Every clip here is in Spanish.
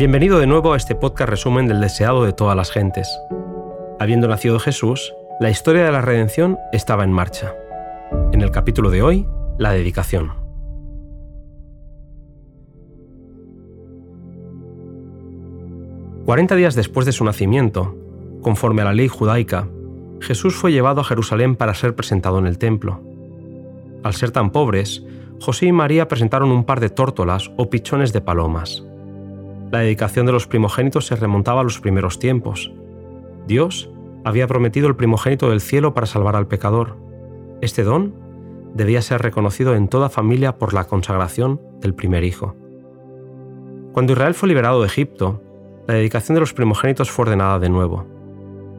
Bienvenido de nuevo a este podcast resumen del deseado de todas las gentes. Habiendo nacido Jesús, la historia de la redención estaba en marcha. En el capítulo de hoy, la dedicación. Cuarenta días después de su nacimiento, conforme a la ley judaica, Jesús fue llevado a Jerusalén para ser presentado en el templo. Al ser tan pobres, José y María presentaron un par de tórtolas o pichones de palomas. La dedicación de los primogénitos se remontaba a los primeros tiempos. Dios había prometido el primogénito del cielo para salvar al pecador. Este don debía ser reconocido en toda familia por la consagración del primer hijo. Cuando Israel fue liberado de Egipto, la dedicación de los primogénitos fue ordenada de nuevo.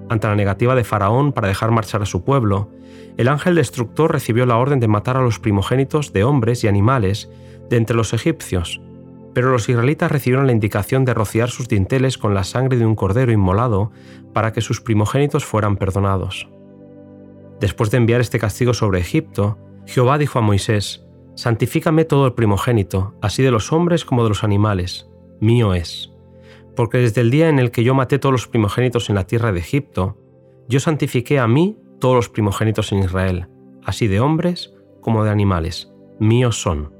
Ante la negativa de Faraón para dejar marchar a su pueblo, el ángel destructor recibió la orden de matar a los primogénitos de hombres y animales de entre los egipcios, pero los israelitas recibieron la indicación de rociar sus dinteles con la sangre de un cordero inmolado para que sus primogénitos fueran perdonados. Después de enviar este castigo sobre Egipto, Jehová dijo a Moisés, Santifícame todo el primogénito, así de los hombres como de los animales, mío es porque desde el día en el que yo maté todos los primogénitos en la tierra de Egipto, yo santifiqué a mí todos los primogénitos en Israel, así de hombres como de animales, míos son.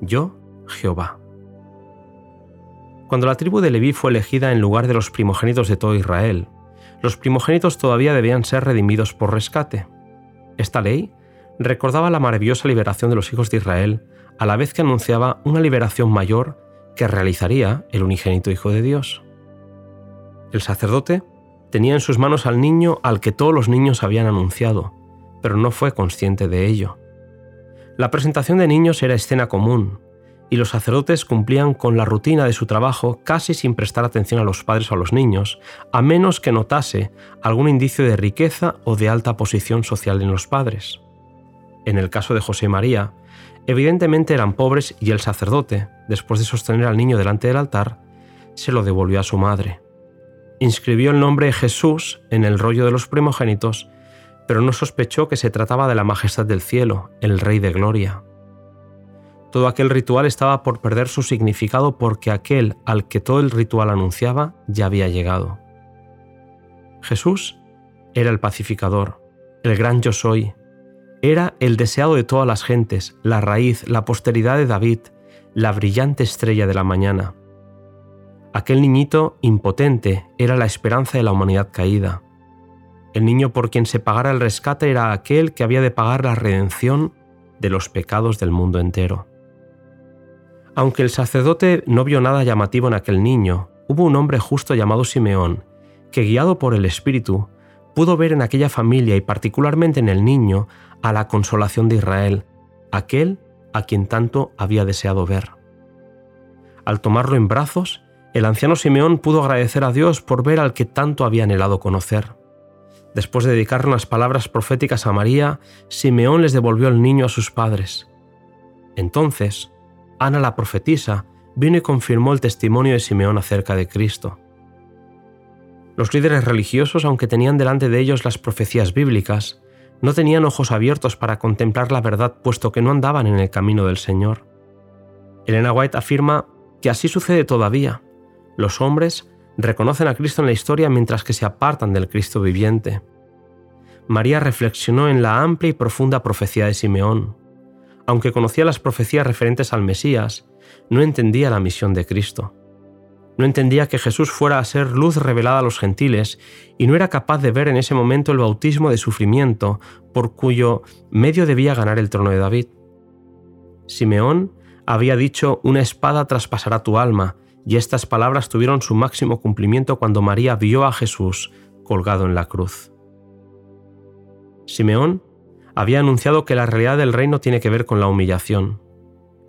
Yo, Jehová. Cuando la tribu de Leví fue elegida en lugar de los primogénitos de todo Israel, los primogénitos todavía debían ser redimidos por rescate. Esta ley recordaba la maravillosa liberación de los hijos de Israel a la vez que anunciaba una liberación mayor que realizaría el unigénito Hijo de Dios. El sacerdote tenía en sus manos al niño al que todos los niños habían anunciado, pero no fue consciente de ello. La presentación de niños era escena común, y los sacerdotes cumplían con la rutina de su trabajo casi sin prestar atención a los padres o a los niños, a menos que notase algún indicio de riqueza o de alta posición social en los padres. En el caso de José María, Evidentemente eran pobres y el sacerdote, después de sostener al niño delante del altar, se lo devolvió a su madre. Inscribió el nombre de Jesús en el rollo de los primogénitos, pero no sospechó que se trataba de la majestad del cielo, el Rey de Gloria. Todo aquel ritual estaba por perder su significado porque aquel al que todo el ritual anunciaba ya había llegado. Jesús era el pacificador, el gran yo soy, era el deseado de todas las gentes, la raíz, la posteridad de David, la brillante estrella de la mañana. Aquel niñito impotente era la esperanza de la humanidad caída. El niño por quien se pagara el rescate era aquel que había de pagar la redención de los pecados del mundo entero. Aunque el sacerdote no vio nada llamativo en aquel niño, hubo un hombre justo llamado Simeón, que guiado por el Espíritu, pudo ver en aquella familia y particularmente en el niño a la consolación de Israel, aquel a quien tanto había deseado ver. Al tomarlo en brazos, el anciano Simeón pudo agradecer a Dios por ver al que tanto había anhelado conocer. Después de dedicarle unas palabras proféticas a María, Simeón les devolvió el niño a sus padres. Entonces, Ana la profetisa vino y confirmó el testimonio de Simeón acerca de Cristo. Los líderes religiosos, aunque tenían delante de ellos las profecías bíblicas, no tenían ojos abiertos para contemplar la verdad puesto que no andaban en el camino del Señor. Elena White afirma que así sucede todavía. Los hombres reconocen a Cristo en la historia mientras que se apartan del Cristo viviente. María reflexionó en la amplia y profunda profecía de Simeón. Aunque conocía las profecías referentes al Mesías, no entendía la misión de Cristo. No entendía que Jesús fuera a ser luz revelada a los gentiles y no era capaz de ver en ese momento el bautismo de sufrimiento por cuyo medio debía ganar el trono de David. Simeón había dicho, una espada traspasará tu alma, y estas palabras tuvieron su máximo cumplimiento cuando María vio a Jesús colgado en la cruz. Simeón había anunciado que la realidad del reino tiene que ver con la humillación.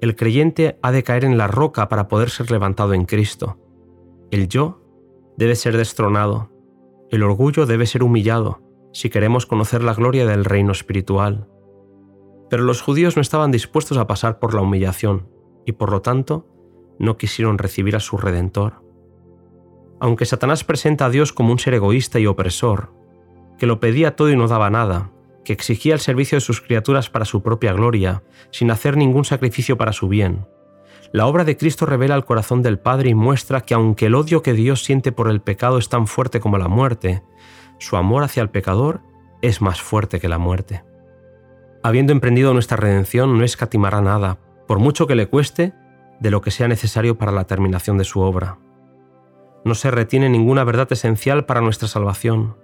El creyente ha de caer en la roca para poder ser levantado en Cristo. El yo debe ser destronado, el orgullo debe ser humillado, si queremos conocer la gloria del reino espiritual. Pero los judíos no estaban dispuestos a pasar por la humillación y por lo tanto no quisieron recibir a su redentor. Aunque Satanás presenta a Dios como un ser egoísta y opresor, que lo pedía todo y no daba nada, que exigía el servicio de sus criaturas para su propia gloria, sin hacer ningún sacrificio para su bien, La obra de Cristo revela el corazón del Padre y muestra que aunque el odio que Dios siente por el pecado es tan fuerte como la muerte, su amor hacia el pecador es más fuerte que la muerte. Habiendo emprendido nuestra redención, no escatimará nada, por mucho que le cueste, de lo que sea necesario para la terminación de su obra. No se retiene ninguna verdad esencial para nuestra salvación,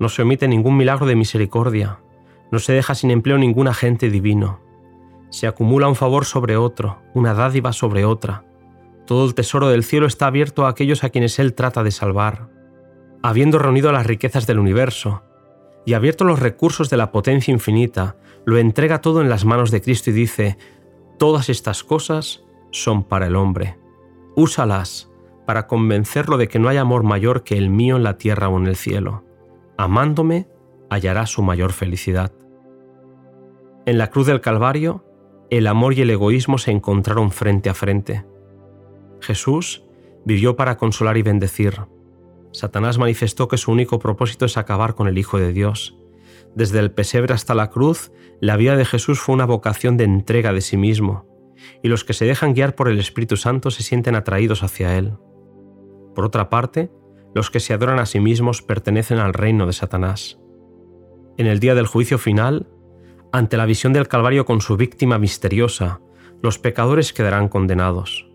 no se omite ningún milagro de misericordia, no se deja sin empleo ningún agente divino se acumula un favor sobre otro, una dádiva sobre otra. Todo el tesoro del cielo está abierto a aquellos a quienes Él trata de salvar. Habiendo reunido las riquezas del universo y abierto los recursos de la potencia infinita, lo entrega todo en las manos de Cristo y dice, todas estas cosas son para el hombre. Úsalas para convencerlo de que no hay amor mayor que el mío en la tierra o en el cielo. Amándome, hallará su mayor felicidad. En la cruz del Calvario, el amor y el egoísmo se encontraron frente a frente. Jesús vivió para consolar y bendecir. Satanás manifestó que su único propósito es acabar con el Hijo de Dios. Desde el pesebre hasta la cruz, la vida de Jesús fue una vocación de entrega de sí mismo, y los que se dejan guiar por el Espíritu Santo se sienten atraídos hacia Él. Por otra parte, los que se adoran a sí mismos pertenecen al reino de Satanás. En el día del juicio final, ante la visión del Calvario con su víctima misteriosa, los pecadores quedarán condenados.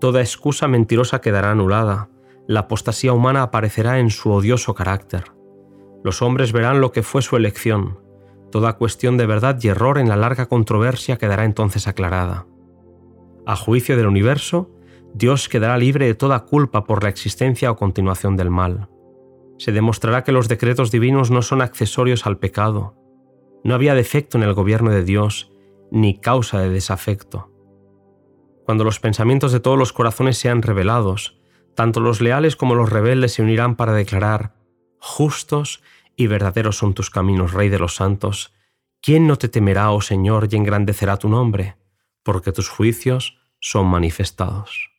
Toda excusa mentirosa quedará anulada, la apostasía humana aparecerá en su odioso carácter. Los hombres verán lo que fue su elección. Toda cuestión de verdad y error en la larga controversia quedará entonces aclarada. A juicio del universo, Dios quedará libre de toda culpa por la existencia o continuación del mal. Se demostrará que los decretos divinos no son accesorios al pecado, no había defecto en el gobierno de Dios, ni causa de desafecto. Cuando los pensamientos de todos los corazones sean revelados, tanto los leales como los rebeldes se unirán para declarar, justos y verdaderos son tus caminos, Rey de los santos. ¿Quién no te temerá, oh Señor, y engrandecerá tu nombre? Porque tus juicios son manifestados.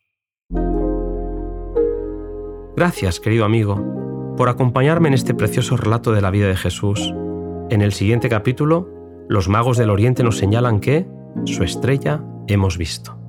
Gracias, querido amigo, por acompañarme en este precioso relato de la vida de Jesús en el siguiente capítulo, los magos del Oriente nos señalan que su estrella hemos visto.